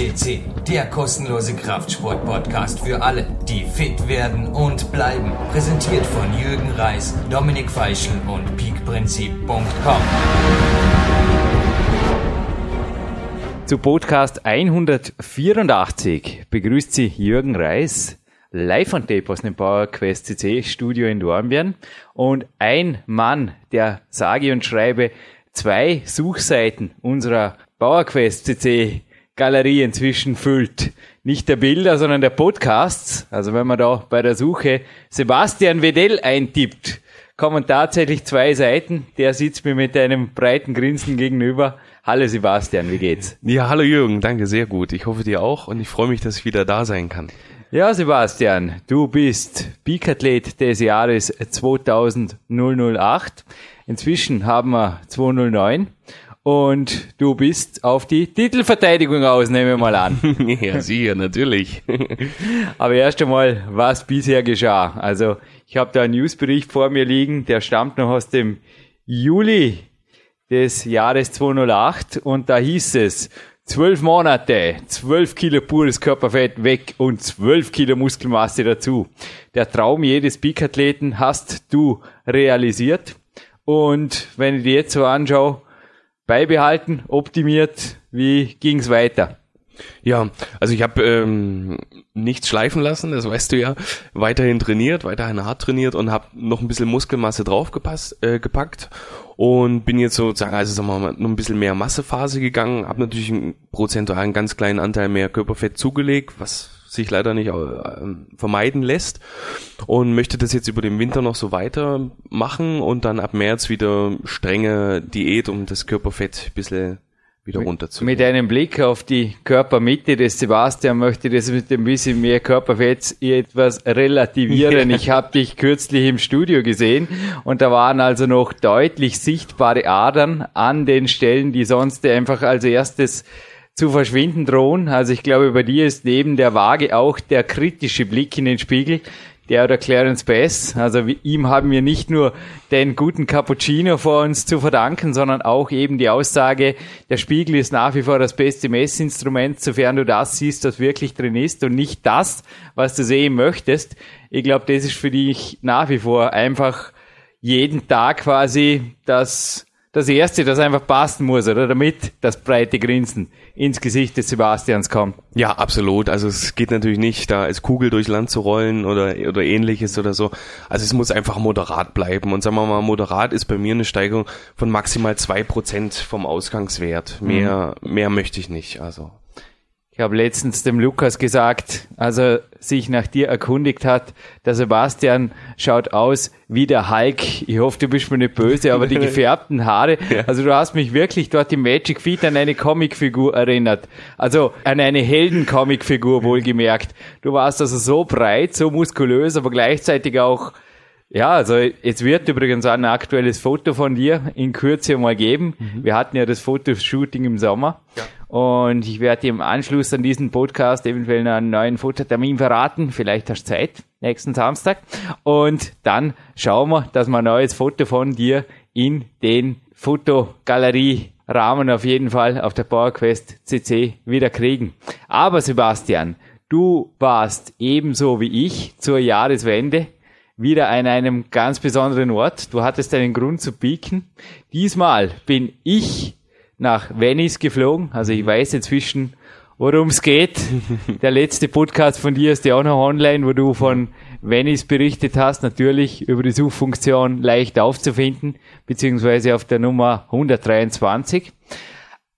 CC, der kostenlose Kraftsport-Podcast für alle, die fit werden und bleiben. Präsentiert von Jürgen Reis, Dominik Feischl und peakprinzip.com. Zu Podcast 184 begrüßt Sie Jürgen Reis live on tape aus dem PowerQuest CC Studio in Dornbirn und ein Mann, der sage und schreibe zwei Suchseiten unserer PowerQuest CC Galerie inzwischen füllt. Nicht der Bilder, sondern der Podcasts. Also wenn man da bei der Suche Sebastian Wedell eintippt, kommen tatsächlich zwei Seiten. Der sitzt mir mit einem breiten Grinsen gegenüber. Hallo Sebastian, wie geht's? Ja, hallo Jürgen, danke, sehr gut. Ich hoffe dir auch und ich freue mich, dass ich wieder da sein kann. Ja, Sebastian, du bist Peak-Athlet des Jahres 2008. Inzwischen haben wir 209 und du bist auf die Titelverteidigung aus, nehmen wir mal an. ja, sicher, natürlich. Aber erst einmal, was bisher geschah. Also, ich habe da einen Newsbericht vor mir liegen, der stammt noch aus dem Juli des Jahres 208 und da hieß es, zwölf Monate, zwölf Kilo pures Körperfett weg und zwölf Kilo Muskelmasse dazu. Der Traum jedes Peak-Athleten hast du realisiert. Und wenn ich dir jetzt so anschaue, beibehalten, optimiert, wie ging's weiter? Ja, also ich habe ähm, nichts schleifen lassen, das weißt du ja. Weiterhin trainiert, weiterhin hart trainiert und habe noch ein bisschen Muskelmasse draufgepasst, äh, gepackt und bin jetzt sozusagen, also sagen wir mal, noch ein bisschen mehr Massephase gegangen, habe natürlich einen prozentualen ganz kleinen Anteil mehr Körperfett zugelegt, was sich leider nicht äh, vermeiden lässt und möchte das jetzt über den Winter noch so weitermachen und dann ab März wieder strenge Diät, um das Körperfett ein bisschen wieder runterzuholen. Mit einem Blick auf die Körpermitte des Sebastian möchte ich das mit ein bisschen mehr Körperfett etwas relativieren. ich habe dich kürzlich im Studio gesehen und da waren also noch deutlich sichtbare Adern an den Stellen, die sonst einfach als erstes zu verschwinden drohen. Also ich glaube, bei dir ist neben der Waage auch der kritische Blick in den Spiegel der oder Clarence Bass. Also ihm haben wir nicht nur den guten Cappuccino vor uns zu verdanken, sondern auch eben die Aussage, der Spiegel ist nach wie vor das beste Messinstrument, sofern du das siehst, was wirklich drin ist und nicht das, was du sehen möchtest. Ich glaube, das ist für dich nach wie vor einfach jeden Tag quasi das das Erste, das einfach passen muss, oder? Damit das breite Grinsen ins Gesicht des Sebastians kommt. Ja, absolut. Also es geht natürlich nicht, da als Kugel durch Land zu rollen oder, oder ähnliches oder so. Also es muss einfach moderat bleiben. Und sagen wir mal, moderat ist bei mir eine Steigerung von maximal zwei Prozent vom Ausgangswert. Mehr, mhm. mehr möchte ich nicht. Also ich habe letztens dem Lukas gesagt, als er sich nach dir erkundigt hat, der Sebastian schaut aus wie der Hulk. Ich hoffe, du bist mir nicht böse, aber die gefärbten Haare. Ja. Also du hast mich wirklich dort im Magic Feet an eine Comicfigur erinnert. Also an eine Helden-Comicfigur wohlgemerkt. Du warst also so breit, so muskulös, aber gleichzeitig auch ja, also jetzt wird übrigens ein aktuelles Foto von dir in Kürze mal geben. Mhm. Wir hatten ja das Fotoshooting im Sommer. Ja. Und ich werde dir im Anschluss an diesen Podcast eventuell einen neuen Fototermin verraten. Vielleicht hast du Zeit, nächsten Samstag. Und dann schauen wir, dass wir ein neues Foto von dir in den Fotogalerie Rahmen auf jeden Fall auf der PowerQuest CC wieder kriegen. Aber Sebastian, du warst ebenso wie ich zur Jahreswende wieder an einem ganz besonderen Ort. Du hattest einen Grund zu pieken. Diesmal bin ich nach Venice geflogen. Also ich weiß inzwischen, worum es geht. Der letzte Podcast von dir ist ja auch noch online, wo du von Venice berichtet hast. Natürlich über die Suchfunktion leicht aufzufinden, beziehungsweise auf der Nummer 123.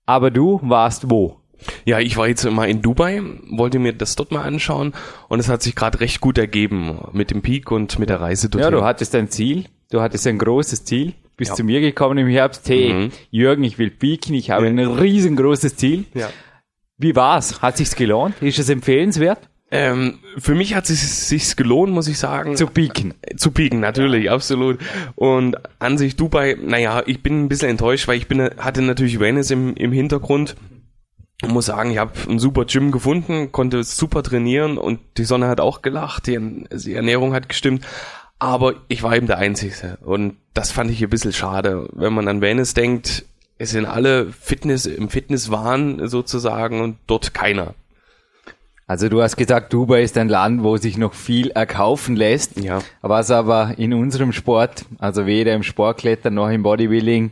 Aber du warst wo? Ja, ich war jetzt mal in Dubai, wollte mir das dort mal anschauen und es hat sich gerade recht gut ergeben mit dem Peak und mit der Reise dorthin. Ja, du hattest ein Ziel, du hattest ein großes Ziel bist ja. zu mir gekommen im Herbst, hey, mhm. Jürgen, ich will pieken, ich habe ja. ein riesengroßes Ziel. Ja. Wie war's? Hat sich's gelohnt? Ist es empfehlenswert? Ähm, für mich hat es sich gelohnt, muss ich sagen. Zu pieken. Zu pieken, natürlich, absolut. Und an sich Dubai, naja, ich bin ein bisschen enttäuscht, weil ich bin, hatte natürlich Venice im, im Hintergrund. Ich muss sagen, ich habe ein super Gym gefunden, konnte super trainieren und die Sonne hat auch gelacht, die, die Ernährung hat gestimmt. Aber ich war eben der Einzige. Und das fand ich ein bisschen schade. Wenn man an Venice denkt, Es sind alle Fitness im Fitnesswahn sozusagen und dort keiner. Also du hast gesagt, Dubai ist ein Land, wo sich noch viel erkaufen lässt. Ja. Was aber in unserem Sport, also weder im Sportklettern noch im Bodybuilding,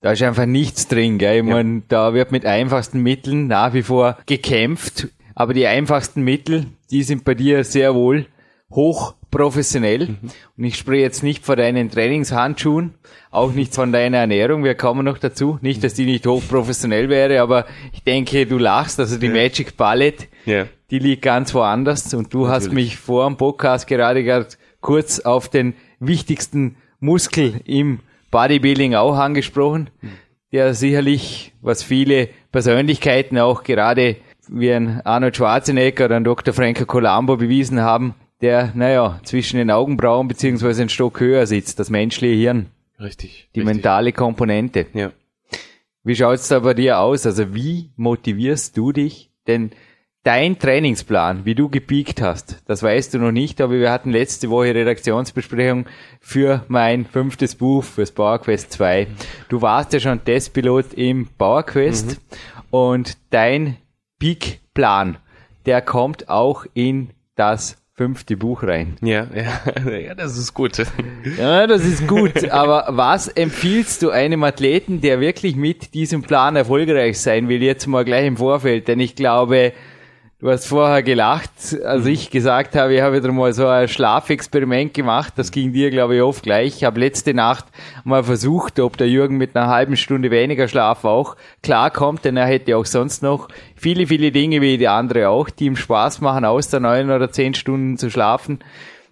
da ist einfach nichts drin. Gell? Ich Ja. mein, da wird mit einfachsten Mitteln nach wie vor gekämpft. Aber die einfachsten Mittel, die sind bei dir sehr wohl hoch professionell. Mhm. Und ich spreche jetzt nicht von deinen Trainingshandschuhen, auch nicht von deiner Ernährung. Wir kommen noch dazu. Nicht, dass die nicht hoch professionell wäre, aber ich denke, du lachst. Also die Magic Palette, Ja. die liegt ganz woanders. Und du hast Natürlich. mich vor dem Podcast gerade gerade kurz auf den wichtigsten Muskel im Bodybuilding auch angesprochen, der sicherlich, was viele Persönlichkeiten auch gerade wie ein Arnold Schwarzenegger oder ein Dr. Franco Colombo bewiesen haben, der, naja, zwischen den Augenbrauen beziehungsweise ein Stock höher sitzt, das menschliche Hirn, Richtig. die richtig. mentale Komponente. Ja. Wie schaut's da bei dir aus? Also wie motivierst du dich? Denn dein Trainingsplan, wie du gepiekt hast, das weißt du noch nicht, aber wir hatten letzte Woche Redaktionsbesprechung für mein fünftes Buch, fürs PowerQuest 2. Du warst ja schon Testpilot im PowerQuest und dein Peak-Plan, der kommt auch in das fünfte Buch rein. Ja, ja, ja, das ist gut. Ja, das ist gut. Aber was empfiehlst du einem Athleten, der wirklich mit diesem Plan erfolgreich sein will, jetzt mal gleich im Vorfeld? Denn ich glaube, du hast vorher gelacht, als ich gesagt habe, ich habe wieder mal so ein Schlafexperiment gemacht. Das ging dir, glaube ich, oft gleich. Ich habe letzte Nacht mal versucht, ob der Jürgen mit einer halben Stunde weniger Schlaf auch klarkommt, denn er hätte auch sonst noch viele, viele Dinge wie die andere auch, die ihm Spaß machen, außer neun oder zehn Stunden zu schlafen.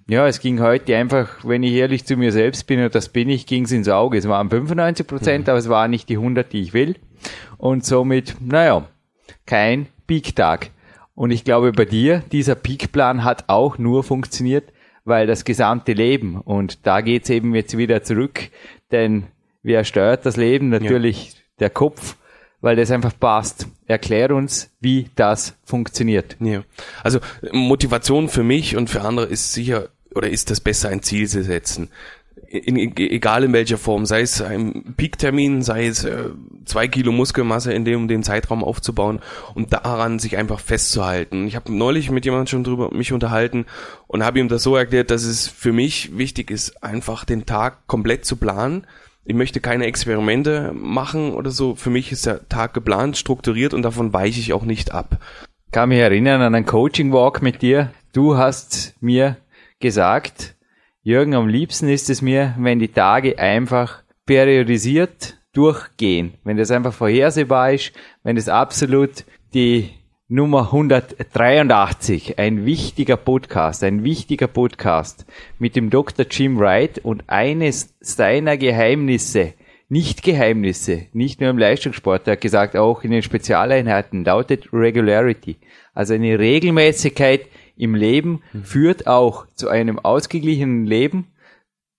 Ja, es ging heute einfach, wenn ich ehrlich zu mir selbst bin, und das bin ich, ging es ins Auge. Es waren 95 Prozent, aber es waren nicht die 100, die ich will. Und somit, naja, kein Peak-Tag. Und ich glaube, bei dir, dieser Peak-Plan hat auch nur funktioniert, weil das gesamte Leben, und da geht's eben jetzt wieder zurück, denn wer steuert das Leben? Natürlich der Kopf, weil das einfach passt. Erklär uns, wie das funktioniert. Ja. Also Motivation für mich und für andere ist sicher oder ist das besser ein Ziel zu setzen. In, in, egal in welcher Form, sei es ein Peaktermin, sei es äh, zwei Kilo Muskelmasse in dem den Zeitraum aufzubauen und daran sich einfach festzuhalten. Ich habe neulich mit jemandem schon drüber mich unterhalten und habe ihm das so erklärt, dass es für mich wichtig ist, einfach den Tag komplett zu planen. Ich möchte keine Experimente machen oder so. Für mich ist der Tag geplant, strukturiert und davon weiche ich auch nicht ab. kann mich erinnern an einen Coaching Walk mit dir. Du hast mir gesagt, Jürgen, am liebsten ist es mir, wenn die Tage einfach periodisiert durchgehen. Wenn das einfach vorhersehbar ist, wenn es absolut die Nummer 183, ein wichtiger Podcast, ein wichtiger Podcast mit dem Dr. Jim Wright und eines seiner Geheimnisse, nicht Geheimnisse, nicht nur im Leistungssport, er hat gesagt, auch in den Spezialeinheiten, lautet Regularity. Also eine Regelmäßigkeit im Leben führt auch zu einem ausgeglichenen Leben,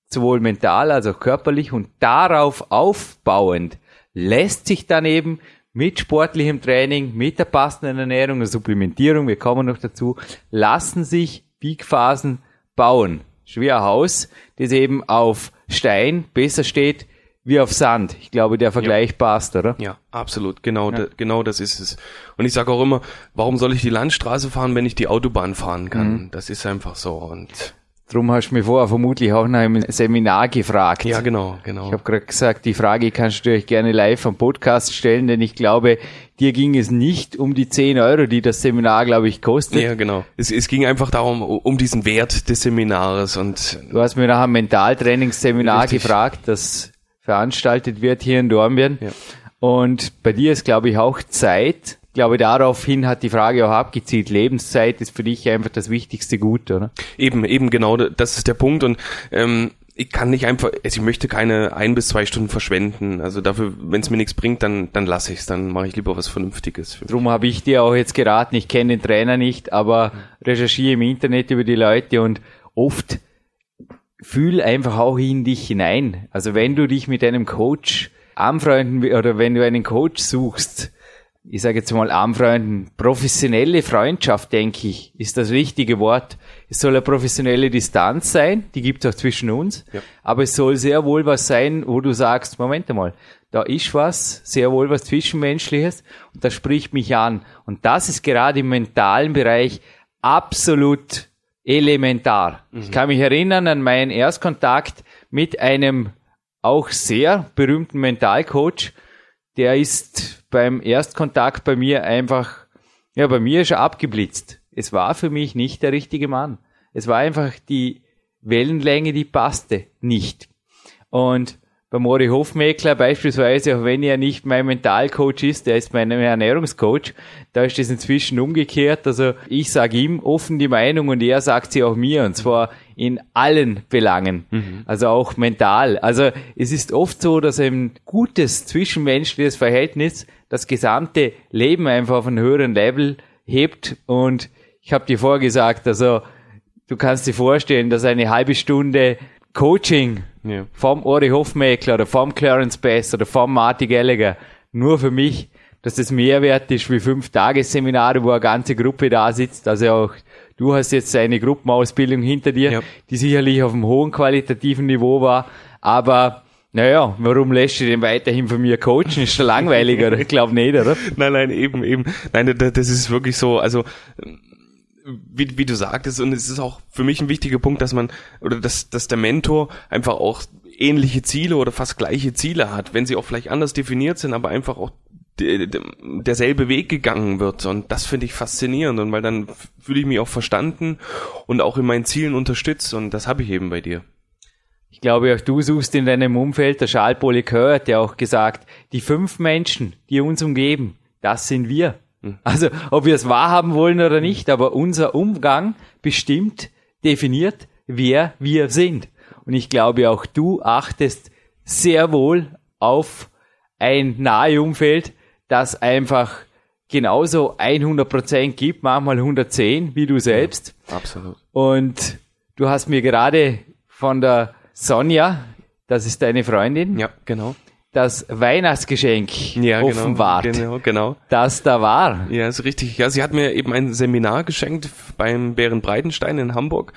sowohl mental als auch körperlich und darauf aufbauend lässt sich dann eben mit sportlichem Training, mit der passenden Ernährung und Supplementierung, wir kommen noch dazu, lassen sich Peakphasen bauen. Schwer Haus, das eben auf Stein besser steht wie auf Sand. Ich glaube, der Vergleich passt, oder? Ja, absolut. Genau, da, genau das ist es. Und ich sage auch immer, warum soll ich die Landstraße fahren, wenn ich die Autobahn fahren kann? Das ist einfach so. Und Drum hast du mich vorher vermutlich auch nach einem Seminar gefragt. ja, genau, genau. Ich habe gerade gesagt, die Frage kannst du euch gerne live am Podcast stellen, denn ich glaube, dir ging es nicht um die 10 Euro, die das Seminar, glaube ich, kostet. ja, genau. Es, es ging einfach darum, um diesen Wert des Seminares und Du hast mir nach einem Mentaltrainingsseminar gefragt, das veranstaltet wird hier in Dornbirn. Ja. Und bei dir ist, glaube ich, auch Zeit. Ich glaube, daraufhin hat die Frage auch abgezielt. Lebenszeit ist für dich einfach das wichtigste Gut, oder? eben, eben genau, das ist der Punkt und ähm, ich kann nicht einfach, also ich möchte keine ein bis zwei Stunden verschwenden. Also dafür, wenn es mir nichts bringt, dann dann lasse ich es, dann mache ich lieber was Vernünftiges. Drum habe ich dir auch jetzt geraten, ich kenne den Trainer nicht, aber recherchiere im Internet über die Leute und oft fühl einfach auch in dich hinein. Also wenn du dich mit einem Coach anfreunden oder wenn du einen Coach suchst, ich sage jetzt mal Armfreunden, professionelle Freundschaft, denke ich, ist das richtige Wort. Es soll eine professionelle Distanz sein, die gibt es auch zwischen uns, ja. aber es soll sehr wohl was sein, wo du sagst, Moment einmal, da ist was, sehr wohl was Zwischenmenschliches und das spricht mich an. Und das ist gerade im mentalen Bereich absolut elementar. Mhm. Ich kann mich erinnern an meinen Erstkontakt mit einem auch sehr berühmten Mentalcoach, der ist beim Erstkontakt bei mir einfach, ja, bei mir ist er abgeblitzt. Es war für mich nicht der richtige Mann. Es war einfach die Wellenlänge, die passte nicht. Und bei Mori Hofmeckler beispielsweise, auch wenn er nicht mein Mentalcoach ist, der ist mein Ernährungscoach, da ist das inzwischen umgekehrt. Also ich sage ihm offen die Meinung und er sagt sie auch mir und zwar in allen Belangen, mhm. also auch mental. Also es ist oft so, dass ein gutes zwischenmenschliches Verhältnis das gesamte Leben einfach auf einen höheren Level hebt und ich habe dir vorgesagt, also du kannst dir vorstellen, dass eine halbe Stunde Coaching ja. vom Ori Hofmeckler oder vom Clarence Bass oder vom Marty Gallagher nur für mich, dass das mehr wert ist wie fünf Tagesseminare, wo eine ganze Gruppe da sitzt. Also auch du hast jetzt eine Gruppenausbildung hinter dir, ja. die sicherlich auf einem hohen qualitativen Niveau war, aber naja, warum lässt du den weiterhin von mir coachen? Ist schon langweiliger, ich glaube nicht, oder? Nein, nein, eben, eben. Nein, das ist wirklich so, also wie, wie du sagtest, und es ist auch für mich ein wichtiger Punkt, dass man, oder dass, dass der Mentor einfach auch ähnliche Ziele oder fast gleiche Ziele hat, wenn sie auch vielleicht anders definiert sind, aber einfach auch derselbe Weg gegangen wird. Und das finde ich faszinierend. Und weil dann fühle ich mich auch verstanden und auch in meinen Zielen unterstützt. Und das habe ich eben bei dir. Ich glaube, auch du suchst in deinem Umfeld, der Charles Polycœur hat ja auch gesagt, die fünf Menschen, die uns umgeben, das sind wir. Also, ob wir es wahrhaben wollen oder nicht, aber unser Umgang bestimmt, definiert, wer wir sind. Und ich glaube, auch du achtest sehr wohl auf ein nahe Umfeld, das einfach genauso 100% gibt, manchmal 110, wie du selbst. Ja, absolut. Und du hast mir gerade von der Sonja, das ist deine Freundin. Ja, genau das Weihnachtsgeschenk ja, genau, offenbart, genau, genau. das da war. Ja, ist richtig. Ja, sie hat mir eben ein Seminar geschenkt beim Bären Breitenstein in Hamburg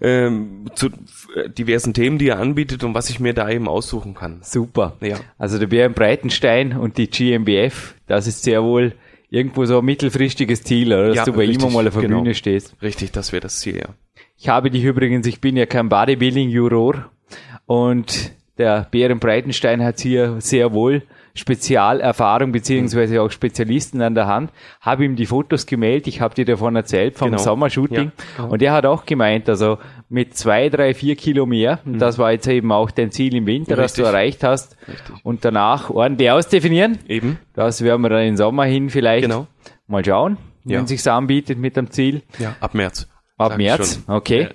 ähm, zu äh, diversen Themen, die er anbietet und was ich mir da eben aussuchen kann. Super. Ja. Also der Bären Breitenstein und die GmbF, das ist sehr wohl irgendwo so ein mittelfristiges Ziel, oder? dass ja, du bei richtig, ihm mal auf der genau. Bühne stehst. Richtig, das wäre das Ziel, ja. Ich habe dich übrigens, ich bin ja kein Bodybuilding-Juror und der Bären Breitenstein hat hier sehr wohl Spezialerfahrung beziehungsweise auch Spezialisten an der Hand. Habe ihm die Fotos gemeldet, ich habe dir davon erzählt vom genau. Sommershooting ja, genau. und er hat auch gemeint, also mit zwei, drei, vier Kilo mehr, mhm. das war jetzt eben auch dein Ziel im Winter, Richtig. das du erreicht hast Richtig. und danach ordentlich ausdefinieren. Eben. Das werden wir dann im Sommer hin vielleicht genau. mal schauen, ja. wenn sich's anbietet mit dem Ziel. Ja, ab März. Ab März, okay. Ja.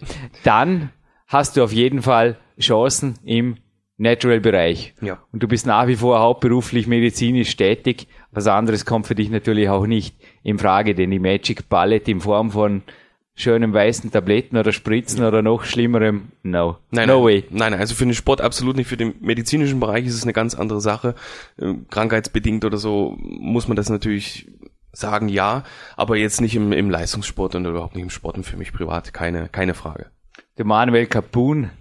Dann hast du auf jeden Fall Chancen im Natural-Bereich. Ja. Und du bist nach wie vor hauptberuflich medizinisch tätig. Was anderes kommt für dich natürlich auch nicht in Frage, denn die Magic Palette in Form von schönen weißen Tabletten oder Spritzen oder noch schlimmerem, no. Nein, no nein, way. Nein, nein, also für den Sport absolut nicht. Für den medizinischen Bereich ist es eine ganz andere Sache. Ähm, krankheitsbedingt oder so muss man das natürlich sagen, ja, aber jetzt nicht im, im Leistungssport und überhaupt nicht im Sport und für mich privat keine, keine Frage. Der Manuel Capun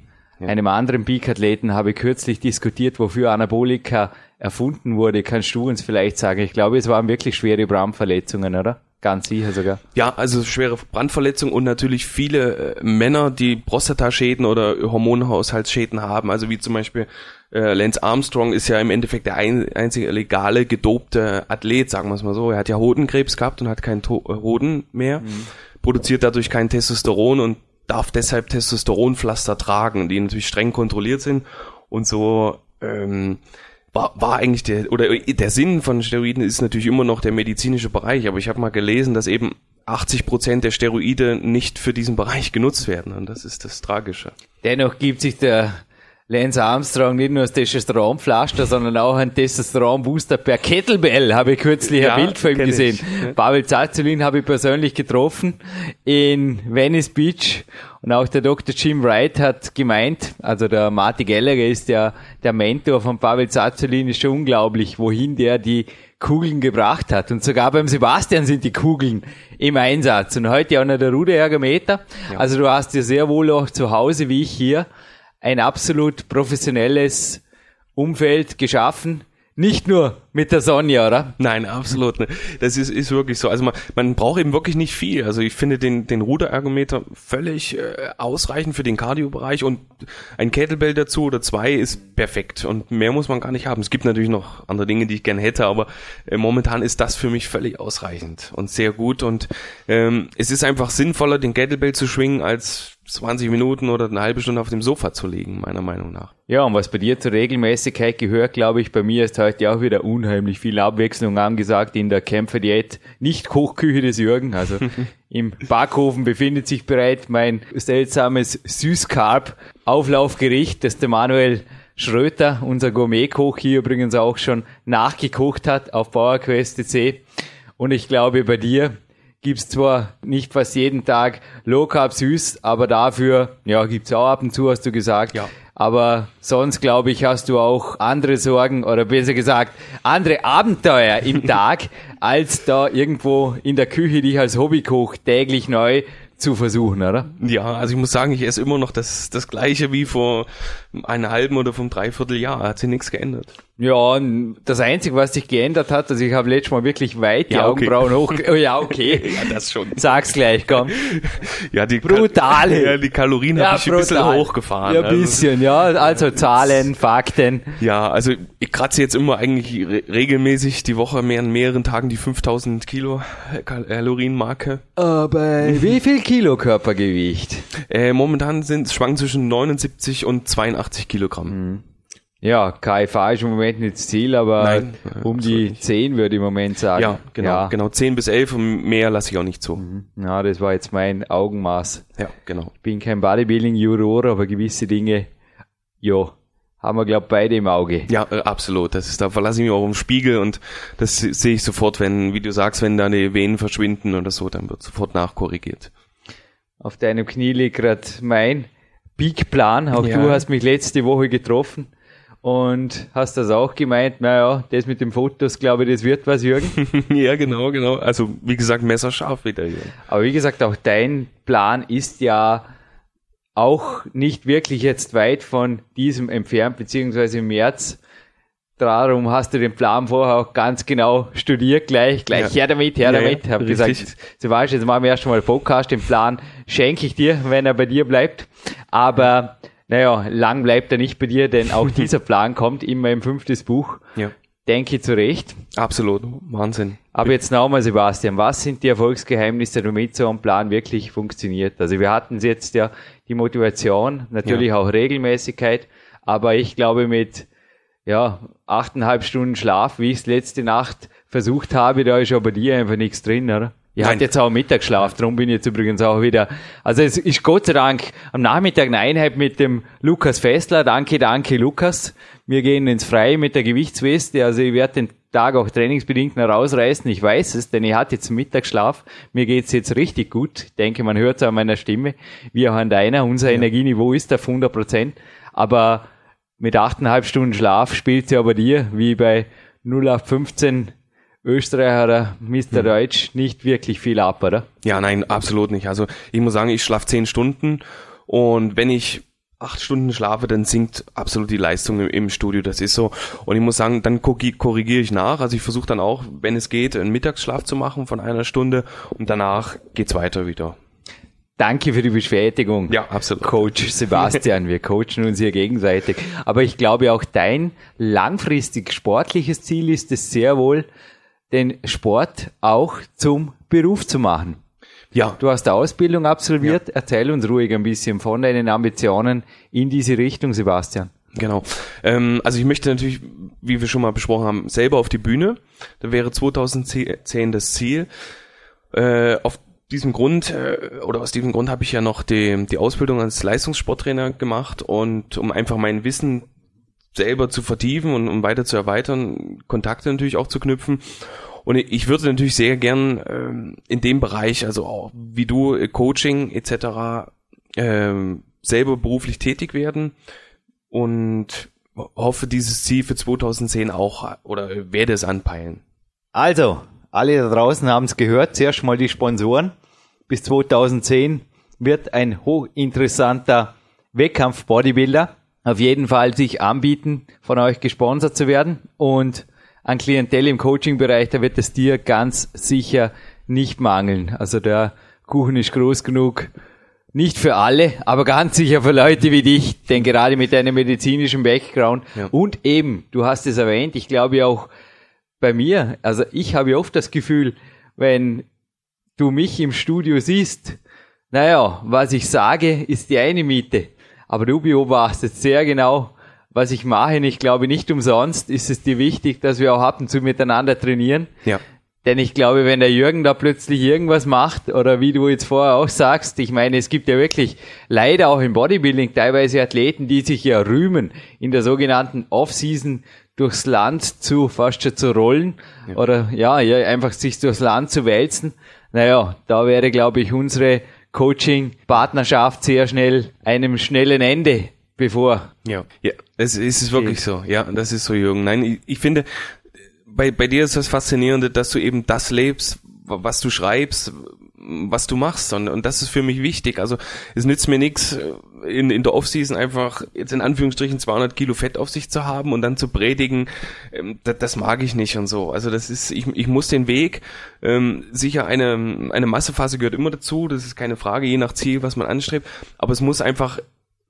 ja. Einem anderen Peak-Athleten habe ich kürzlich diskutiert, wofür Anabolika erfunden wurde. Kannst du uns vielleicht sagen? Ich glaube, es waren wirklich schwere Brandverletzungen, oder? Ganz sicher sogar. Ja, also schwere Brandverletzungen und natürlich viele äh, Männer, die Prostataschäden oder Hormonhaushaltsschäden haben. Also wie zum Beispiel äh, Lance Armstrong ist ja im Endeffekt der ein, einzige legale gedopte Athlet, sagen wir es mal so. Er hat ja Hodenkrebs gehabt und hat keinen to Hoden mehr, mhm. produziert dadurch kein Testosteron und darf deshalb Testosteronpflaster tragen, die natürlich streng kontrolliert sind. Und so ähm, war, war eigentlich der oder der Sinn von Steroiden ist natürlich immer noch der medizinische Bereich, aber ich habe mal gelesen, dass eben 80 Prozent der Steroide nicht für diesen Bereich genutzt werden. Und das ist das Tragische. Dennoch gibt sich der Lance Armstrong nicht nur das Testosteronpflaster, sondern auch ein Testosteronbooster per Kettlebell, habe ich kürzlich ja, ein Bild von ihm gesehen. Ich. Pavel Zazulin habe ich persönlich getroffen in Venice Beach und auch der Dr. Jim Wright hat gemeint, also der Marty Gallagher ist ja der Mentor von Pavel Zazulin, ist schon unglaublich, wohin der die Kugeln gebracht hat. Und sogar beim Sebastian sind die Kugeln im Einsatz. Und heute auch noch der Ruderergometer. Ja. Also du hast dir sehr wohl auch zu Hause, wie ich hier, ein absolut professionelles Umfeld geschaffen nicht nur mit der Sonja, oder? Nein, absolut. nicht. Das ist, ist wirklich so. Also man, man braucht eben wirklich nicht viel. Also ich finde den, den Ruderergometer völlig äh, ausreichend für den Cardio-Bereich und ein Kettlebell dazu oder zwei ist perfekt. Und mehr muss man gar nicht haben. Es gibt natürlich noch andere Dinge, die ich gern hätte, aber äh, momentan ist das für mich völlig ausreichend und sehr gut. Und ähm, es ist einfach sinnvoller, den Kettlebell zu schwingen, als 20 Minuten oder eine halbe Stunde auf dem Sofa zu liegen, meiner Meinung nach. Ja, und was bei dir zur Regelmäßigkeit gehört, glaube ich, bei mir ist heute auch wieder unheimlich viel Abwechslung angesagt in der Kämpferdiät. Nicht Kochküche des Jürgen, also im Backofen befindet sich bereits mein seltsames Süßkarb-Auflaufgericht, das der Manuel Schröter, unser Gourmetkoch, hier übrigens auch schon nachgekocht hat auf PowerQuest.c. Und ich glaube, bei dir gibt's zwar nicht fast jeden Tag Low Carb süß, aber dafür, ja, gibt's auch ab und zu, hast du gesagt. Ja. Aber sonst, glaube ich, hast du auch andere Sorgen oder besser gesagt, andere Abenteuer im Tag, als da irgendwo in der Küche dich als Hobbykoch täglich neu zu versuchen, oder? Ja, also ich muss sagen, ich esse immer noch das, das gleiche wie vor einem halben oder vom Dreivierteljahr. Hat sich nichts geändert. Ja, das Einzige, was sich geändert hat, also ich habe letztes Mal wirklich weit die ja, Augenbrauen okay. hoch. Oh, ja, okay. ja, das schon. Sag's gleich, komm. Ja, die Brutale. Ja, die Kalorien ja, habe ich brutal. ein bisschen hochgefahren. Ja, ein also. bisschen, ja. Also Zahlen, Fakten. Ja, also ich kratze jetzt immer eigentlich re regelmäßig die Woche mehr an mehreren Tagen die 5000 Kilo Kalorienmarke. Aber wie viel Kilo Körpergewicht? Äh, momentan sind es schwanken zwischen 79 und 82 Kilogramm. Mhm. Ja, KFA ist im Moment nicht das Ziel, aber Nein, um die nicht. 10 würde ich im Moment sagen. Ja, genau, ja. genau. 10 bis 11 und mehr lasse ich auch nicht zu. Mhm. Ja, das war jetzt mein Augenmaß. Ja, genau. Ich bin kein Bodybuilding-Juror, aber gewisse Dinge, ja, haben wir, glaube beide im Auge. Ja, äh, absolut. Das ist, da verlasse ich mich auch im Spiegel und das sehe ich sofort, wenn, wie du sagst, wenn die Venen verschwinden oder so, dann wird sofort nachkorrigiert. Auf deinem Knie liegt gerade mein Peak-Plan. Auch ja. du hast mich letzte Woche getroffen und hast das auch gemeint, naja, das mit den Fotos, glaube ich, das wird was, Jürgen. ja, genau, genau. Also, wie gesagt, messerscharf wieder, Jürgen. Aber wie gesagt, auch dein Plan ist ja auch nicht wirklich jetzt weit von diesem entfernt, beziehungsweise im März. Darum hast du den Plan vorher auch ganz genau studiert, gleich, gleich ja. her damit, her ja, damit. Ja, Hab richtig. gesagt, Sebastian, jetzt machen wir erst einmal Podcast, den Plan schenke ich dir, wenn er bei dir bleibt. Aber naja, lang bleibt er nicht bei dir, denn auch dieser Plan kommt immer im fünftes Buch. Ja. Denke zurecht. Absolut, Wahnsinn. Aber jetzt nochmal, Sebastian, was sind die Erfolgsgeheimnisse, damit so ein Plan wirklich funktioniert? Also wir hatten jetzt ja die Motivation, natürlich ja. auch Regelmäßigkeit, aber ich glaube mit ja, achteinhalb Stunden Schlaf, wie ich es letzte Nacht versucht habe, da ist ja bei dir einfach nichts drin, oder? Ich hatte jetzt auch Mittagsschlaf, darum bin ich jetzt übrigens auch wieder. Also es ist Gott sei Dank am Nachmittag eine Einheit mit dem Lukas Fessler. Danke, danke Lukas. Wir gehen ins Freie mit der Gewichtsweste. Also ich werde den Tag auch trainingsbedingt noch rausreißen. Ich weiß es, denn ich hatte jetzt Mittagsschlaf. Mir geht's jetzt richtig gut. Ich denke, man hört es an meiner Stimme, wie auch an deiner. Unser ja. Energieniveau ist auf 100 Prozent. Aber mit achteinhalb Stunden Schlaf spielt ja bei dir wie bei 0 auf 15 Österreicher oder Mr. Mhm. Deutsch nicht wirklich viel ab, oder? Ja, nein, absolut nicht. Also ich muss sagen, ich schlafe zehn Stunden und wenn ich acht Stunden schlafe, dann sinkt absolut die Leistung im, Studio. Das ist so. Und ich muss sagen, dann korrigiere ich nach. Also ich versuche dann auch, wenn es geht, einen Mittagsschlaf zu machen von einer Stunde und danach geht's weiter wieder. Danke für die Bestätigung. Ja, absolut. Coach Sebastian, wir coachen uns hier gegenseitig. Aber ich glaube auch dein langfristig sportliches Ziel ist es sehr wohl, den Sport auch zum Beruf zu machen. Ja. Du hast eine Ausbildung absolviert. Ja. Erzähl uns ruhig ein bisschen von deinen Ambitionen in diese Richtung, Sebastian. Genau. Ähm, also ich möchte natürlich, wie wir schon mal besprochen haben, selber auf die Bühne. Da wäre 2010 das Ziel. Äh, auf diesem Grund äh, oder aus diesem Grund habe ich ja noch die, die Ausbildung als Leistungssporttrainer gemacht und um einfach mein Wissen selber zu vertiefen und um weiter zu erweitern, Kontakte natürlich auch zu knüpfen. Und ich würde natürlich sehr gern ähm, in dem Bereich, also auch wie du, äh, Coaching etc., ähm, selber beruflich tätig werden und hoffe, dieses Ziel für 2010 auch oder werde es anpeilen. Also, alle da draußen haben es gehört. Zuerst mal die Sponsoren. Bis 2010 wird ein hochinteressanter Wettkampf-Bodybuilder auf jeden Fall sich anbieten, von euch gesponsert zu werden. Und an Klientel im Coaching-Bereich, da wird es dir ganz sicher nicht mangeln. Also der Kuchen ist groß genug. Nicht für alle, aber ganz sicher für Leute wie dich, denn gerade mit deinem medizinischen Background ja. und eben, du hast es erwähnt, ich glaube auch bei mir, also ich habe oft das Gefühl, wenn du mich im Studio siehst, naja, was ich sage, ist die eine Miete. Aber du beobachtest sehr genau, was ich mache. Und ich glaube, nicht umsonst ist es dir wichtig, dass wir auch ab und zu miteinander trainieren. Ja. Denn ich glaube, wenn der Jürgen da plötzlich irgendwas macht, oder wie du jetzt vorher auch sagst, ich meine, es gibt ja wirklich leider auch im Bodybuilding teilweise Athleten, die sich ja rühmen, in der sogenannten Off-Season durchs Land zu, fast schon zu rollen ja. oder ja, ja, einfach sich durchs Land zu wälzen. Naja, da wäre, glaube ich, unsere Coaching-Partnerschaft sehr schnell einem schnellen Ende bevor. Ja, ja, es, es ist wirklich so. Ja, das ist so, Jürgen. Nein, ich, ich finde, bei, bei dir ist das Faszinierende, dass du eben das lebst, was du schreibst, was du machst. Und, und das ist für mich wichtig. Also es nützt mir nichts, in, in der Offseason einfach jetzt in Anführungsstrichen 200 Kilo Fett auf sich zu haben und dann zu predigen, ähm, das, das mag ich nicht und so. Also das ist, ich, ich muss den Weg, ähm, sicher eine, eine Massephase gehört immer dazu, das ist keine Frage, je nach Ziel, was man anstrebt, aber es muss einfach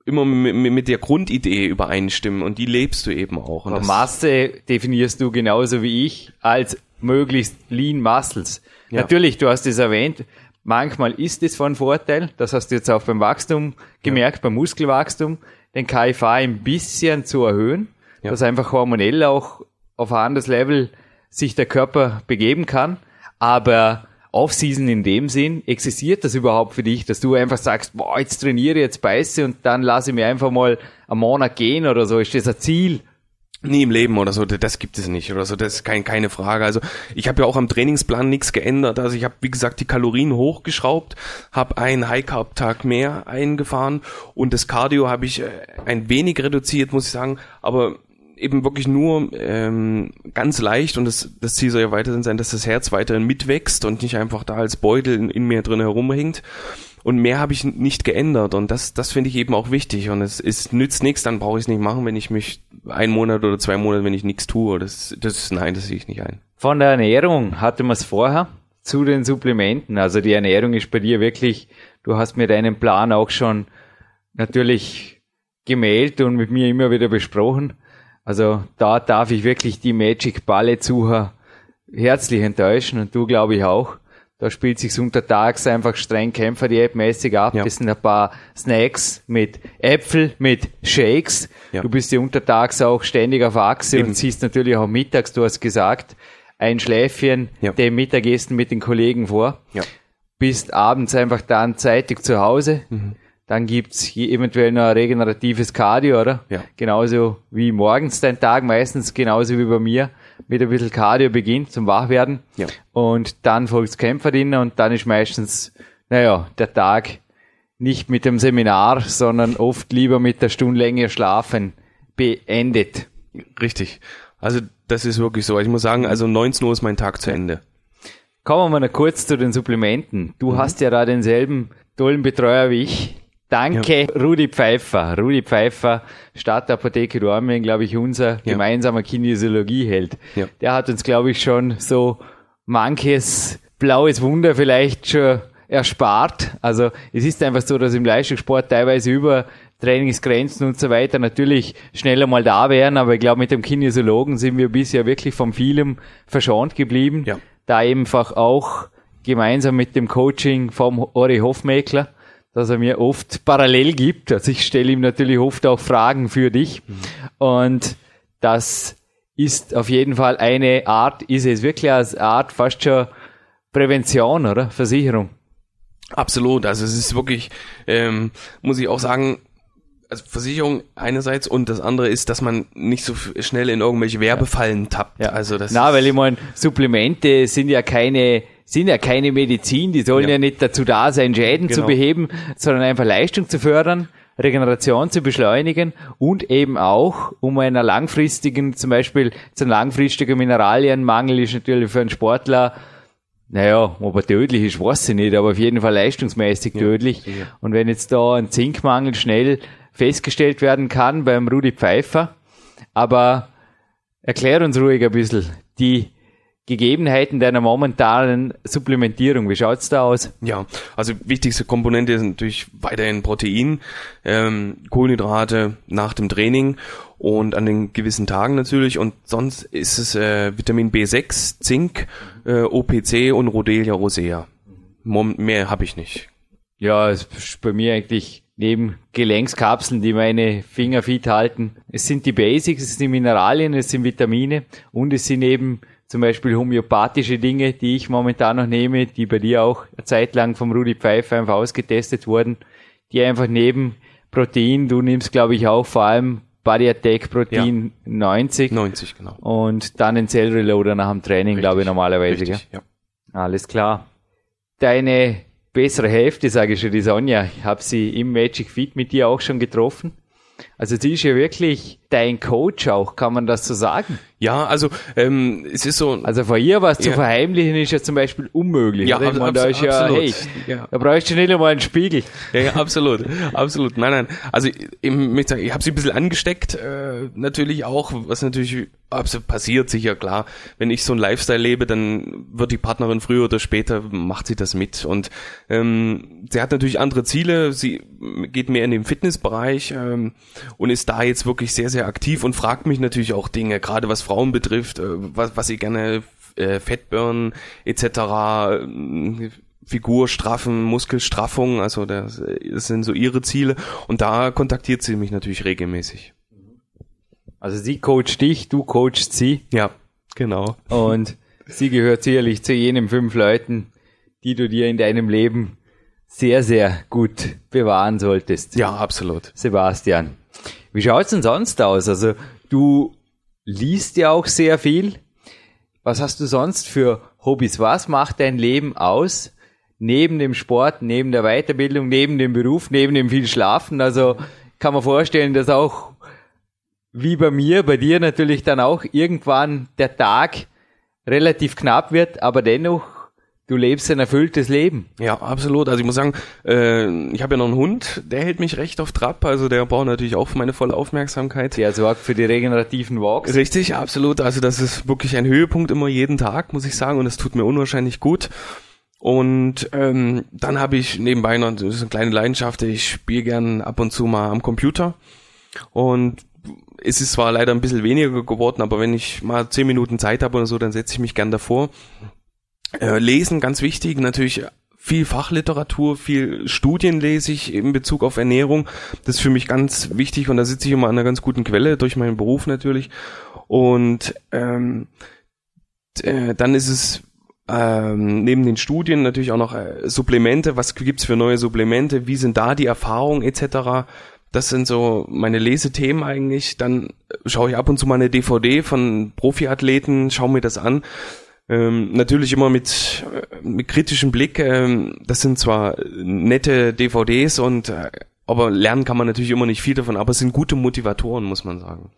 immer mit, mit der Grundidee übereinstimmen und die lebst du eben auch. Und Masse definierst du genauso wie ich als möglichst lean muscles. Ja. Natürlich, du hast es erwähnt, Manchmal ist es von Vorteil, das hast du jetzt auch beim Wachstum gemerkt, ja. beim Muskelwachstum, den KFA ein bisschen zu erhöhen, ja. dass einfach hormonell auch auf ein anderes Level sich der Körper begeben kann. Aber Off-Season in dem Sinn, existiert das überhaupt für dich, dass du einfach sagst, boah, jetzt trainiere, jetzt beiße und dann lasse ich mir einfach mal einen Monat gehen oder so? Ist das ein Ziel? Nie im Leben oder so, das gibt es nicht oder so, das ist kein, keine Frage. Also ich habe ja auch am Trainingsplan nichts geändert. Also ich habe, wie gesagt, die Kalorien hochgeschraubt, habe einen High-Carb-Tag mehr eingefahren und das Cardio habe ich äh, ein wenig reduziert, muss ich sagen, aber eben wirklich nur ähm, ganz leicht und das, das Ziel soll ja weiterhin sein, dass das Herz weiterhin mitwächst und nicht einfach da als Beutel in, in mir drin herumhängt. Und mehr habe ich nicht geändert und das, das finde ich eben auch wichtig. Und es, es nützt nichts, dann brauche ich es nicht machen, wenn ich mich einen Monat oder zwei Monate, wenn ich nichts tue. Das, das, nein, das sehe ich nicht ein. Von der Ernährung hatte man es vorher zu den Supplementen. Also die Ernährung ist bei dir wirklich, du hast mir deinen Plan auch schon natürlich gemeldet und mit mir immer wieder besprochen. Also da darf ich wirklich die Magic Balle Zuhörer herzlich enttäuschen und du glaube ich auch. Da spielt sich's untertags einfach streng Kämpfer-Diät-mäßig ab. Ja. Das sind ein paar Snacks mit Äpfel, mit Shakes. Ja. Du bist ja untertags auch ständig auf Achse Eben. und siehst natürlich auch mittags, du hast gesagt, ein Schläfchen ja. dem Mittagessen mit den Kollegen vor. Ja. Bist abends einfach dann zeitig zu Hause. Mhm. Dann gibt's eventuell noch ein regeneratives Cardio, oder? Ja. Genauso wie morgens dein Tag, meistens genauso wie bei mir mit ein bisschen Cardio beginnt zum Wachwerden. Ja. Und dann folgt Kämpferdiener und dann ist meistens, naja, der Tag nicht mit dem Seminar, sondern oft lieber mit der Stunde länger schlafen beendet. Richtig. Also das ist wirklich so. Ich muss sagen, also 19 Uhr ist mein Tag zu Ende. Kommen wir mal kurz zu den Supplementen. Du mhm. hast ja da denselben tollen Betreuer wie ich. Danke, ja. Rudi Pfeiffer. Rudi Pfeiffer, Stadtapotheke Dormien, glaube ich, unser ja. gemeinsamer Kinesiologieheld. Ja. Der hat uns, glaube ich, schon so manches blaues Wunder vielleicht schon erspart. Also es ist einfach so, dass im Leistungssport teilweise über Trainingsgrenzen und so weiter natürlich schneller mal da wären, aber ich glaube, mit dem Kinesiologen sind wir bisher wirklich von vielem verschont geblieben. Ja. Da einfach auch gemeinsam mit dem Coaching vom Ori Hofmeckler dass er mir oft parallel gibt. Also ich stelle ihm natürlich oft auch Fragen für dich. Und das ist auf jeden Fall eine Art, ist es wirklich als Art fast schon Prävention, oder? Versicherung. Absolut. Also es ist wirklich, ähm, muss ich auch sagen, also Versicherung einerseits und das andere ist, dass man nicht so schnell in irgendwelche Werbefallen tappt. Ja. Also das Na, weil ich meine, Supplemente sind ja keine sind ja keine Medizin, die sollen ja, ja nicht dazu da sein, Schäden genau. zu beheben, sondern einfach Leistung zu fördern. Regeneration zu beschleunigen und eben auch, um einer langfristigen, zum Beispiel zum langfristigen Mineralienmangel ist natürlich für einen Sportler naja, ob er tödlich ist, weiß ich nicht, aber auf jeden Fall leistungsmäßig tödlich. Ja, und wenn jetzt da ein Zinkmangel schnell festgestellt werden kann beim Rudi Pfeiffer, aber erklär uns ruhig ein bisschen die Gegebenheiten deiner momentanen Supplementierung. Wie schaut's da aus? Ja, also wichtigste Komponente ist natürlich weiterhin Protein, ähm, Kohlenhydrate nach dem Training und an den gewissen Tagen natürlich. Und sonst ist es äh, Vitamin B6, Zink, äh, OPC und Rhodelia rosea. Mehr habe ich nicht. Ja, es ist bei mir eigentlich neben Gelenkskapseln, die meine Finger fit halten. Es sind die Basics, es sind Mineralien, es sind Vitamine und es sind eben zum Beispiel homöopathische Dinge, die ich momentan noch nehme, die bei dir auch eine Zeit lang vom Rudi Pfeiffer einfach ausgetestet wurden, die einfach neben Protein, du nimmst glaube ich auch vor allem Body Attack Protein ja. 90. 90, genau. Und dann ein Cell Reloader nach dem Training, glaube ich, normalerweise. Richtig, ja. Alles klar. Deine bessere Hälfte, sage ich schon, die Sonja, ich habe sie im Magic Fit mit dir auch schon getroffen. Also sie ist ja wirklich dein Coach auch, kann man das so sagen? Ja, also ähm, es ist so. Also von ihr was ja. zu verheimlichen ist ja zum Beispiel unmöglich. Ja, ab, da ist ja, hey, ja. da brauchst du nicht einmal einen Spiegel. Ja, ja absolut, absolut. Nein, nein. Also ich, ich habe sie ein bisschen angesteckt, äh, natürlich auch, was natürlich absolut passiert, sicher klar. Wenn ich so ein Lifestyle lebe, dann wird die Partnerin früher oder später macht sie das mit. Und ähm, sie hat natürlich andere Ziele. Sie geht mehr in den Fitnessbereich ähm, und ist da jetzt wirklich sehr, sehr aktiv und fragt mich natürlich auch Dinge, gerade was Frauen betrifft, äh, was, was sie gerne äh, Fettburn etc. Äh, Figur straffen, Muskelstraffung, also das, das sind so ihre Ziele und da kontaktiert sie mich natürlich regelmäßig. Also sie coacht dich, du coachst sie. Ja, genau. Und sie gehört sicherlich zu jenen fünf Leuten, die du dir in deinem Leben sehr, sehr gut bewahren solltest. Ja, absolut. Sebastian. Wie schaut's denn sonst aus? Also du liest ja auch sehr viel. Was hast du sonst für Hobbys? Was macht dein Leben aus? Neben dem Sport, neben der Weiterbildung, neben dem Beruf, neben dem viel Schlafen. Also kann man vorstellen, dass auch wie bei mir, bei dir natürlich dann auch irgendwann der Tag relativ knapp wird, aber dennoch du lebst ein erfülltes Leben. Ja, absolut. Also ich muss sagen, äh, ich habe ja noch einen Hund, der hält mich recht auf Trab, also der braucht natürlich auch meine volle Aufmerksamkeit. Der sorgt für die regenerativen Walks. Richtig, absolut. Also das ist wirklich ein Höhepunkt immer jeden Tag, muss ich sagen, und es tut mir unwahrscheinlich gut. Und ähm, dann habe ich nebenbei noch das ist eine kleine Leidenschaft, ich spiele gern ab und zu mal am Computer. Und es ist zwar leider ein bisschen weniger geworden, aber wenn ich mal zehn Minuten Zeit habe oder so, dann setze ich mich gern davor äh, lesen, ganz wichtig, natürlich viel Fachliteratur, viel Studien lese ich in Bezug auf Ernährung. Das ist für mich ganz wichtig und da sitze ich immer an einer ganz guten Quelle, durch meinen Beruf natürlich. Und ähm, äh, dann ist es ähm, neben den Studien natürlich auch noch äh, Supplemente. Was gibt's für neue Supplemente? Wie sind da die Erfahrungen etc.? Das sind so meine Lesethemen eigentlich. Dann schaue ich ab und zu mal eine DVD von Profiathleten, schaue mir das an. Ähm, natürlich immer mit, äh, mit kritischem Blick. Ähm, das sind zwar nette DVDs und äh, aber lernen kann man natürlich immer nicht viel davon, aber es sind gute Motivatoren, muss man sagen.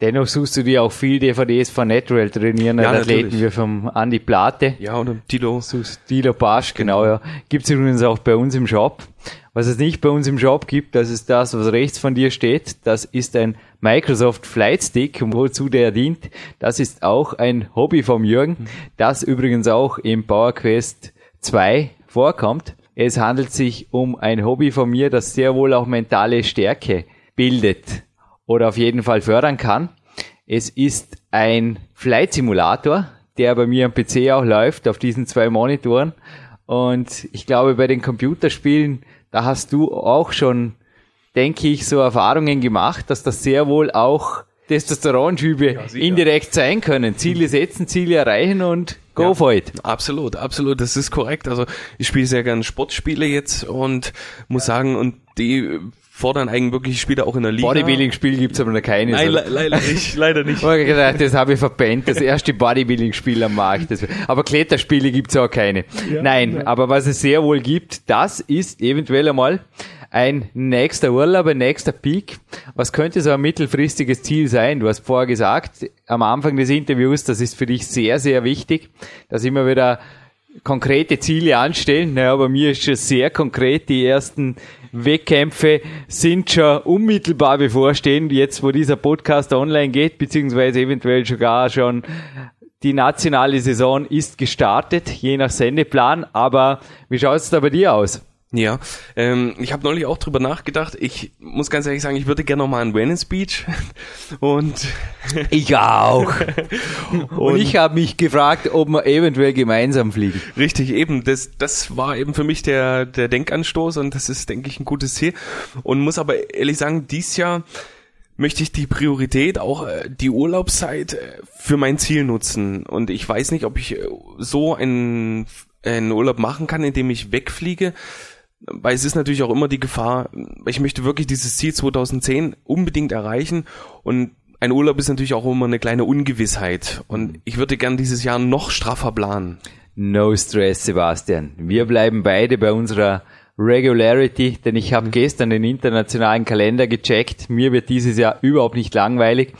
Dennoch suchst du dir auch viel DVDs von Natural trainieren, ja, Athleten wie vom Andy Plate. Ja, oder Tilo. Tilo Pasch, genau, ja. Gibt's übrigens auch bei uns im Shop. Was es nicht bei uns im Shop gibt, das ist das, was rechts von dir steht. Das ist ein Microsoft Flight Stick, wozu der dient. Das ist auch ein Hobby vom Jürgen, das übrigens auch im Power Quest 2 vorkommt. Es handelt sich um ein Hobby von mir, das sehr wohl auch mentale Stärke bildet oder auf jeden Fall fördern kann. Es ist ein Flight Simulator, der bei mir am PC auch läuft, auf diesen zwei Monitoren. Und ich glaube, bei den Computerspielen da hast du auch schon, denke ich, so Erfahrungen gemacht, dass das sehr wohl auch Testosteronschübe ja, indirekt sein können. Ziele setzen, Ziele erreichen und go ja, for it. Absolut, absolut, das ist korrekt. Also ich spiele sehr gerne Sportspiele jetzt und muss sagen, und die fordern eigentlich wirklich Spieler auch in der Liga. Bodybuilding-Spiel gibt's aber noch keine. Nein, le leider nicht, leider nicht. Gedacht, das habe ich verpennt, das erste Bodybuilding-Spiel am Markt. Das, aber Kletterspiele gibt's auch keine. Ja, Nein, ja. aber was es sehr wohl gibt, das ist eventuell einmal ein nächster Urlaub, ein nächster Peak. Was könnte so ein mittelfristiges Ziel sein? Du hast vorher gesagt, am Anfang des Interviews, das ist für dich sehr, sehr wichtig, dass immer wieder konkrete Ziele anstellen. Naja, bei mir ist schon sehr konkret. Die ersten Wettkämpfe sind schon unmittelbar bevorstehen, jetzt wo dieser Podcast online geht, beziehungsweise eventuell sogar schon die nationale Saison ist gestartet, je nach Sendeplan. Aber wie schaut es da bei dir aus? Ja, ähm, ich habe neulich auch drüber nachgedacht. Ich muss ganz ehrlich sagen, ich würde gerne noch mal an Venice Beach und ich auch. und, und ich habe mich gefragt, ob wir eventuell gemeinsam fliegen. Richtig, eben. Das, das war eben für mich der der Denkanstoß und das ist, denke ich, ein gutes Ziel. Und muss aber ehrlich sagen, dies Jahr möchte ich die Priorität, auch äh, die Urlaubszeit äh, für mein Ziel nutzen. Und ich weiß nicht, ob ich äh, so einen, einen Urlaub machen kann, indem ich wegfliege weil es ist natürlich auch immer die Gefahr, ich möchte wirklich dieses Ziel 2010 unbedingt erreichen und ein Urlaub ist natürlich auch immer eine kleine Ungewissheit und ich würde gern dieses Jahr noch straffer planen. No stress, Sebastian. Wir bleiben beide bei unserer Regularity, denn ich habe gestern den internationalen Kalender gecheckt. Mir wird dieses Jahr überhaupt nicht langweilig.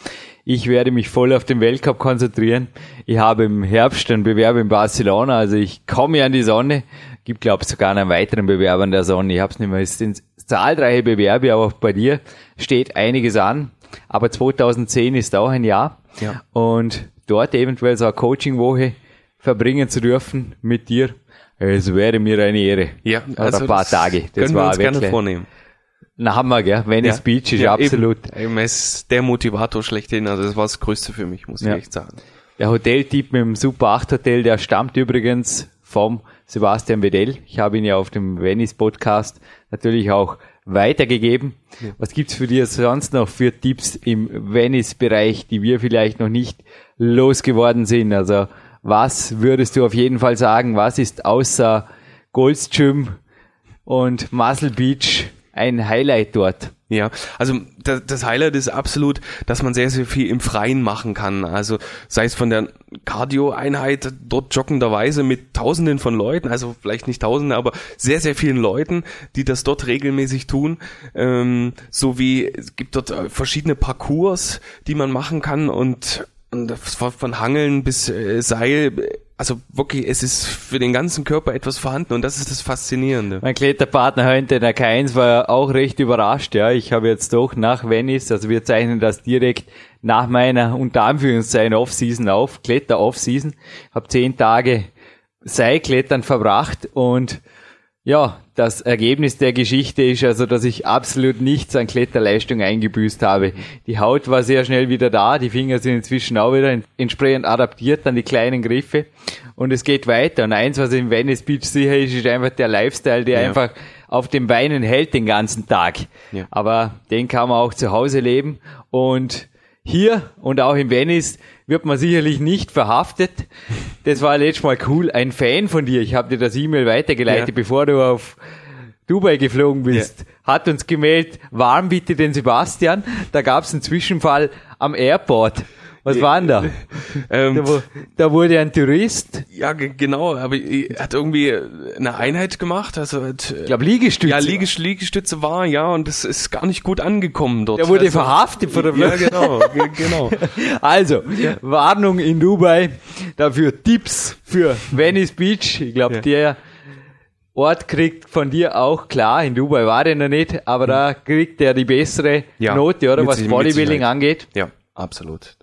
Ich werde mich voll auf den Weltcup konzentrieren. Ich habe im Herbst einen Bewerb in Barcelona, also ich komme an die Sonne gibt, glaube ich, sogar einen weiteren Bewerber an der Sonne. Ich habe es nicht mehr. Es sind zahlreiche Bewerbe, aber auch bei dir steht einiges an. Aber 2010 ist auch ein Jahr. Ja. Und dort eventuell so eine Coaching-Woche verbringen zu dürfen mit dir, es wäre mir eine Ehre. Ja, also ein paar Tage. Das können war wir uns wirklich, gerne vornehmen. Na, haben wir, gell? Venice ja. Beach ist ja, absolut. Eben, eben ist der Motivator schlechthin. Also das war das Größte für mich, muss ja. ich echt sagen. Der Hoteltyp mit dem Super 8 Hotel, der stammt übrigens vom Sebastian Wedell. Ich habe ihn ja auf dem Venice Podcast natürlich auch weitergegeben. Ja. Was gibt's für dir sonst noch für Tipps im Venice-Bereich, die wir vielleicht noch nicht losgeworden sind? Also was würdest du auf jeden Fall sagen? Was ist außer Goldstream und Muscle Beach ein Highlight dort? Ja, also das, Highlight ist absolut, dass man sehr, sehr viel im Freien machen kann. Also sei es von der Cardio-Einheit dort joggenderweise mit Tausenden von Leuten, also vielleicht nicht Tausende, aber sehr, sehr vielen Leuten, die das dort regelmäßig tun. Ähm, so wie es gibt dort äh, verschiedene Parcours, die man machen kann und, und von Hangeln bis äh, Seil also wirklich, es ist für den ganzen Körper etwas vorhanden und das ist das Faszinierende. Mein Kletterpartner heute, der K1, war auch recht überrascht. Ja, ich habe jetzt doch nach Venice, also wir zeichnen das direkt nach meiner unter Anführungszeichen Off-Season auf, Kletter-Off-Season, habe zehn Tage Seilklettern verbracht und ja, das Ergebnis der Geschichte ist also, dass ich absolut nichts an Kletterleistung eingebüßt habe. Die Haut war sehr schnell wieder da, die Finger sind inzwischen auch wieder entsprechend adaptiert an die kleinen Griffe und es geht weiter. Und eins, was in Venice Beach sicher ist, ist einfach der Lifestyle, der ja. einfach auf den Beinen hält den ganzen Tag. Ja. Aber den kann man auch zu Hause leben und hier und auch in Venice wird man sicherlich nicht verhaftet. Das war letztes Mal cool. Ein Fan von dir, ich habe dir das E-Mail weitergeleitet, ja. bevor du auf Dubai geflogen bist, ja. hat uns gemeldet, warm bitte den Sebastian. Da gab es einen Zwischenfall am Airport. Was war denn da? Ähm, da, da, wurde ein Tourist. Ja, genau, aber er hat irgendwie eine Einheit gemacht, also hat, ich glaube Liegestütze. Ja, Liegest Liegestütze war, ja, und das ist gar nicht gut angekommen dort. Er wurde also, verhaftet von der Ja, genau, genau. Also, ja. Warnung in Dubai, dafür Tipps für Venice Beach. Ich glaube, ja. der Ort kriegt von dir auch klar, in Dubai war der noch nicht, aber da kriegt er die bessere ja, Note, oder was Bodybuilding angeht. Ja, absolut.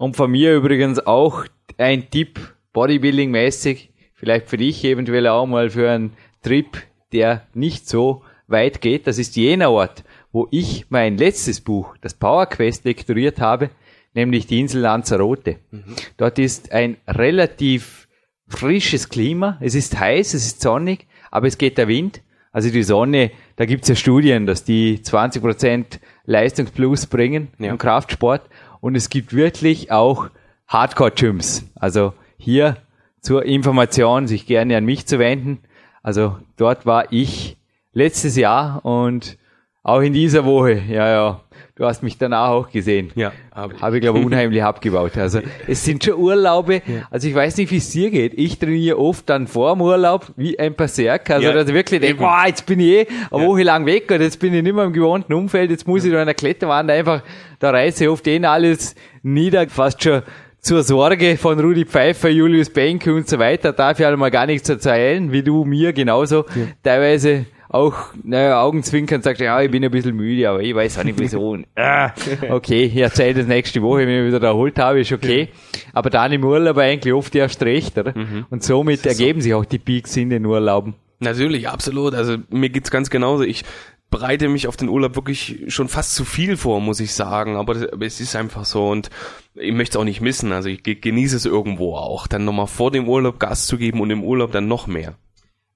Und von mir übrigens auch ein Tipp, Bodybuilding-mäßig, vielleicht für dich eventuell auch mal für einen Trip, der nicht so weit geht. Das ist jener Ort, wo ich mein letztes Buch, das Power Quest, lektoriert habe, nämlich die Insel Lanzarote. Mhm. Dort ist ein relativ frisches Klima. Es ist heiß, es ist sonnig, aber es geht der Wind. Also die Sonne, da gibt's ja Studien, dass die 20% Leistungsplus bringen ja. im Kraftsport. Und es gibt wirklich auch Hardcore-Gyms. Also hier zur Information, sich gerne an mich zu wenden. Also dort war ich letztes Jahr und auch in dieser Woche, ja, ja, du hast mich danach auch gesehen. Ja, habe ich. Habe ich, glaube unheimlich abgebaut. Also es sind schon Urlaube. Also ich weiß nicht, wie es dir geht. Ich trainiere oft dann vor dem Urlaub wie ein Berserker. Also Ja, dass ich wirklich denke, oh, jetzt bin ich eh eine Ja. Woche lang weg und jetzt bin ich nicht mehr im gewohnten Umfeld. Jetzt muss ich da einer Kletterwand einfach, da reiße ich oft eh alles nieder, fast schon zur Sorge von Rudi Pfeiffer, Julius Benke und so weiter. Darf ich halt mal gar nichts erzählen, wie du mir genauso. Teilweise auch, naja, Augenzwinkern sagst, ja, ich bin ein bisschen müde, aber ich weiß auch nicht wieso. Ah, okay, ich erzähle das nächste Woche, wenn ich mich wieder erholt habe, ist okay. Aber dann im Urlaub eigentlich oft erst recht, oder? Und somit ergeben sich auch die Peaks in den Urlauben. Natürlich, absolut. Also mir geht's ganz genauso. Ich bereite mich auf den Urlaub wirklich schon fast zu viel vor, muss ich sagen. Aber, es ist einfach so und ich möchte es auch nicht missen. Also ich ge- genieße es irgendwo auch, dann nochmal vor dem Urlaub Gas zu geben und im Urlaub dann noch mehr.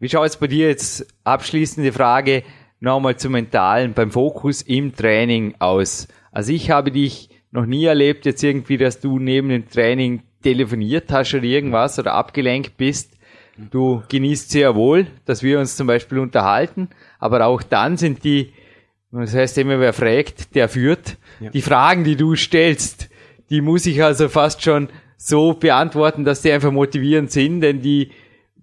Wie schaut es bei dir jetzt, abschließende Frage, nochmal zum Mentalen, beim Fokus im Training aus? Also ich habe dich noch nie erlebt, jetzt irgendwie, dass du neben dem Training telefoniert hast oder irgendwas oder abgelenkt bist. Du genießt sehr wohl, dass wir uns zum Beispiel unterhalten, aber auch dann sind die, das heißt immer, wer fragt, der führt. Ja. Die Fragen, die du stellst, die muss ich also fast schon so beantworten, dass die einfach motivierend sind, denn die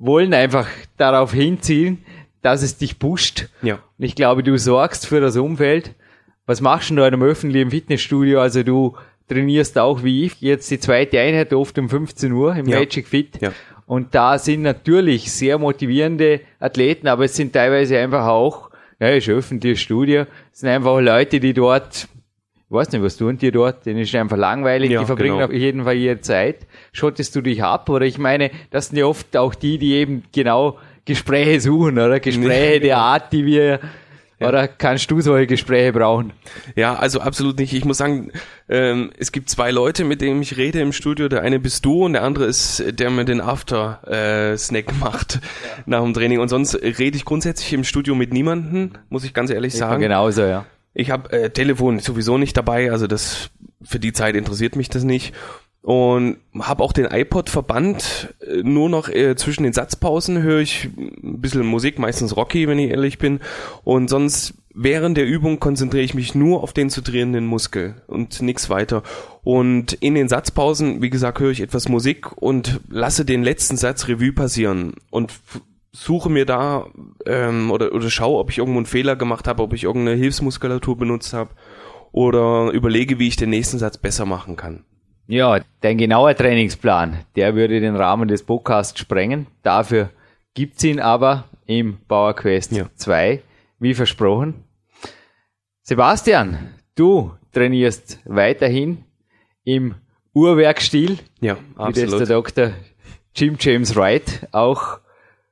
wollen einfach darauf hinzielen, dass es dich pusht. Ja. Und ich glaube, du sorgst für das Umfeld. Was machst du da in einem öffentlichen Fitnessstudio? Also du trainierst auch wie ich jetzt die zweite Einheit oft um 15 Uhr im Ja. Magic Fit. Ja. Und da sind natürlich sehr motivierende Athleten, aber es sind teilweise einfach auch, ja, ist öffentliches Studio, es sind einfach Leute, die dort, weiß nicht, was tun die dort, denen ist einfach langweilig, Ja, die verbringen genau. auf jeden Fall ihre Zeit. Schottest du dich ab? Oder ich meine, das sind ja oft auch die, die eben genau Gespräche suchen, oder? Gespräche der Art, die wir, oder kannst du solche Gespräche brauchen? Ja, also absolut nicht. Ich muss sagen, ähm, es gibt zwei Leute, mit denen ich rede im Studio. Der eine bist du und der andere ist, der mir den After-Snack macht nach dem Training. Und sonst rede ich grundsätzlich im Studio mit niemanden, muss ich ganz ehrlich sagen. Genauso, ja. Ich habe äh, Telefon sowieso nicht dabei, also das für die Zeit interessiert mich das nicht. Und habe auch den iPod verbannt. Äh, Nur noch äh, zwischen den Satzpausen höre ich ein bisschen Musik, meistens Rocky, wenn ich ehrlich bin. Und sonst während der Übung konzentriere ich mich nur auf den zu drehenden Muskel und nichts weiter. Und in den Satzpausen, wie gesagt, höre ich etwas Musik und lasse den letzten Satz Revue passieren und suche mir da ähm, oder, oder schaue, ob ich irgendwo einen Fehler gemacht habe, ob ich irgendeine Hilfsmuskulatur benutzt habe oder überlege, wie ich den nächsten Satz besser machen kann. Ja, dein genauer Trainingsplan, der würde den Rahmen des Podcasts sprengen. Dafür gibt's ihn aber im Power Quest Ja. 2, wie versprochen. Sebastian, du trainierst weiterhin im Uhrwerkstil, Ja, wie das der absolut. Dr. Jim James Wright auch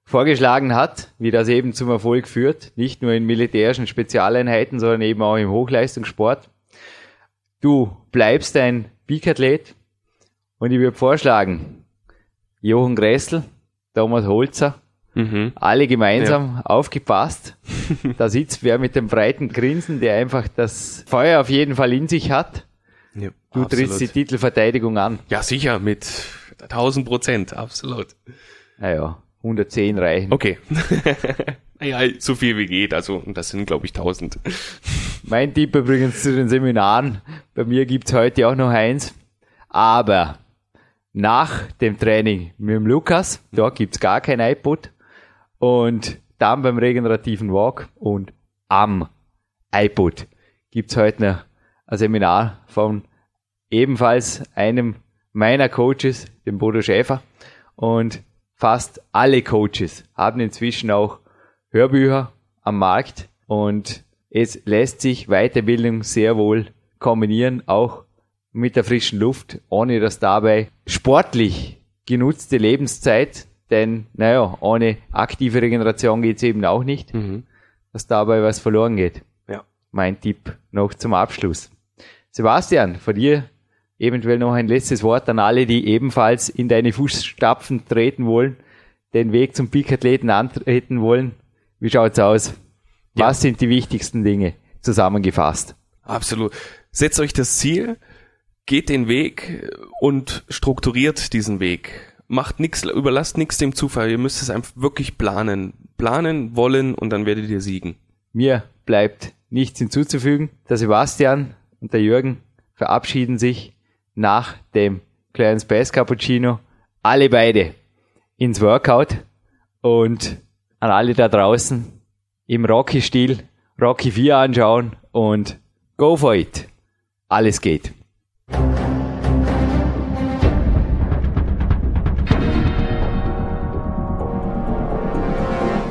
vorgeschlagen hat, wie das eben zum Erfolg führt, nicht nur in militärischen Spezialeinheiten, sondern eben auch im Hochleistungssport. Du bleibst ein Peak-Athlet und ich würde vorschlagen, Jochen Gressel, Thomas Holzer, Mhm. alle gemeinsam aufgepasst. Da sitzt wer mit dem breiten Grinsen, der einfach das Feuer auf jeden Fall in sich hat. Ja, Du absolut. trittst die Titelverteidigung an. Ja, sicher, mit 1000 Prozent, absolut. Naja, 110 reichen. Okay. naja, so viel wie geht, also das sind, glaube ich, 1000. Mein Tipp übrigens zu den Seminaren. Bei mir gibt's heute auch noch eins. Aber nach dem Training mit dem Lukas, da gibt's gar kein iPod. Und dann beim regenerativen Walk und am iPod gibt's heute noch ein Seminar von ebenfalls einem meiner Coaches, dem Bodo Schäfer. Und fast alle Coaches haben inzwischen auch Hörbücher am Markt und es lässt sich Weiterbildung sehr wohl kombinieren, auch mit der frischen Luft, ohne dass dabei sportlich genutzte Lebenszeit, denn naja, ohne aktive Regeneration geht's eben auch nicht, Mhm. dass dabei was verloren geht. Ja. Mein Tipp noch zum Abschluss. Sebastian, von dir eventuell noch ein letztes Wort an alle, die ebenfalls in deine Fußstapfen treten wollen, den Weg zum Peak-Athleten antreten wollen. Wie schaut's aus? Ja. Was sind die wichtigsten Dinge zusammengefasst? Absolut. Setzt euch das Ziel, geht den Weg und strukturiert diesen Weg. Macht nichts, überlasst nichts dem Zufall. Ihr müsst es einfach wirklich planen. Planen wollen und dann werdet ihr siegen. Mir bleibt nichts hinzuzufügen. Der Sebastian und der Jürgen verabschieden sich nach dem kleinen Space Cappuccino alle beide ins Workout und an alle da draußen im Rocky-Stil Rocky 4 anschauen und go for it. Alles geht.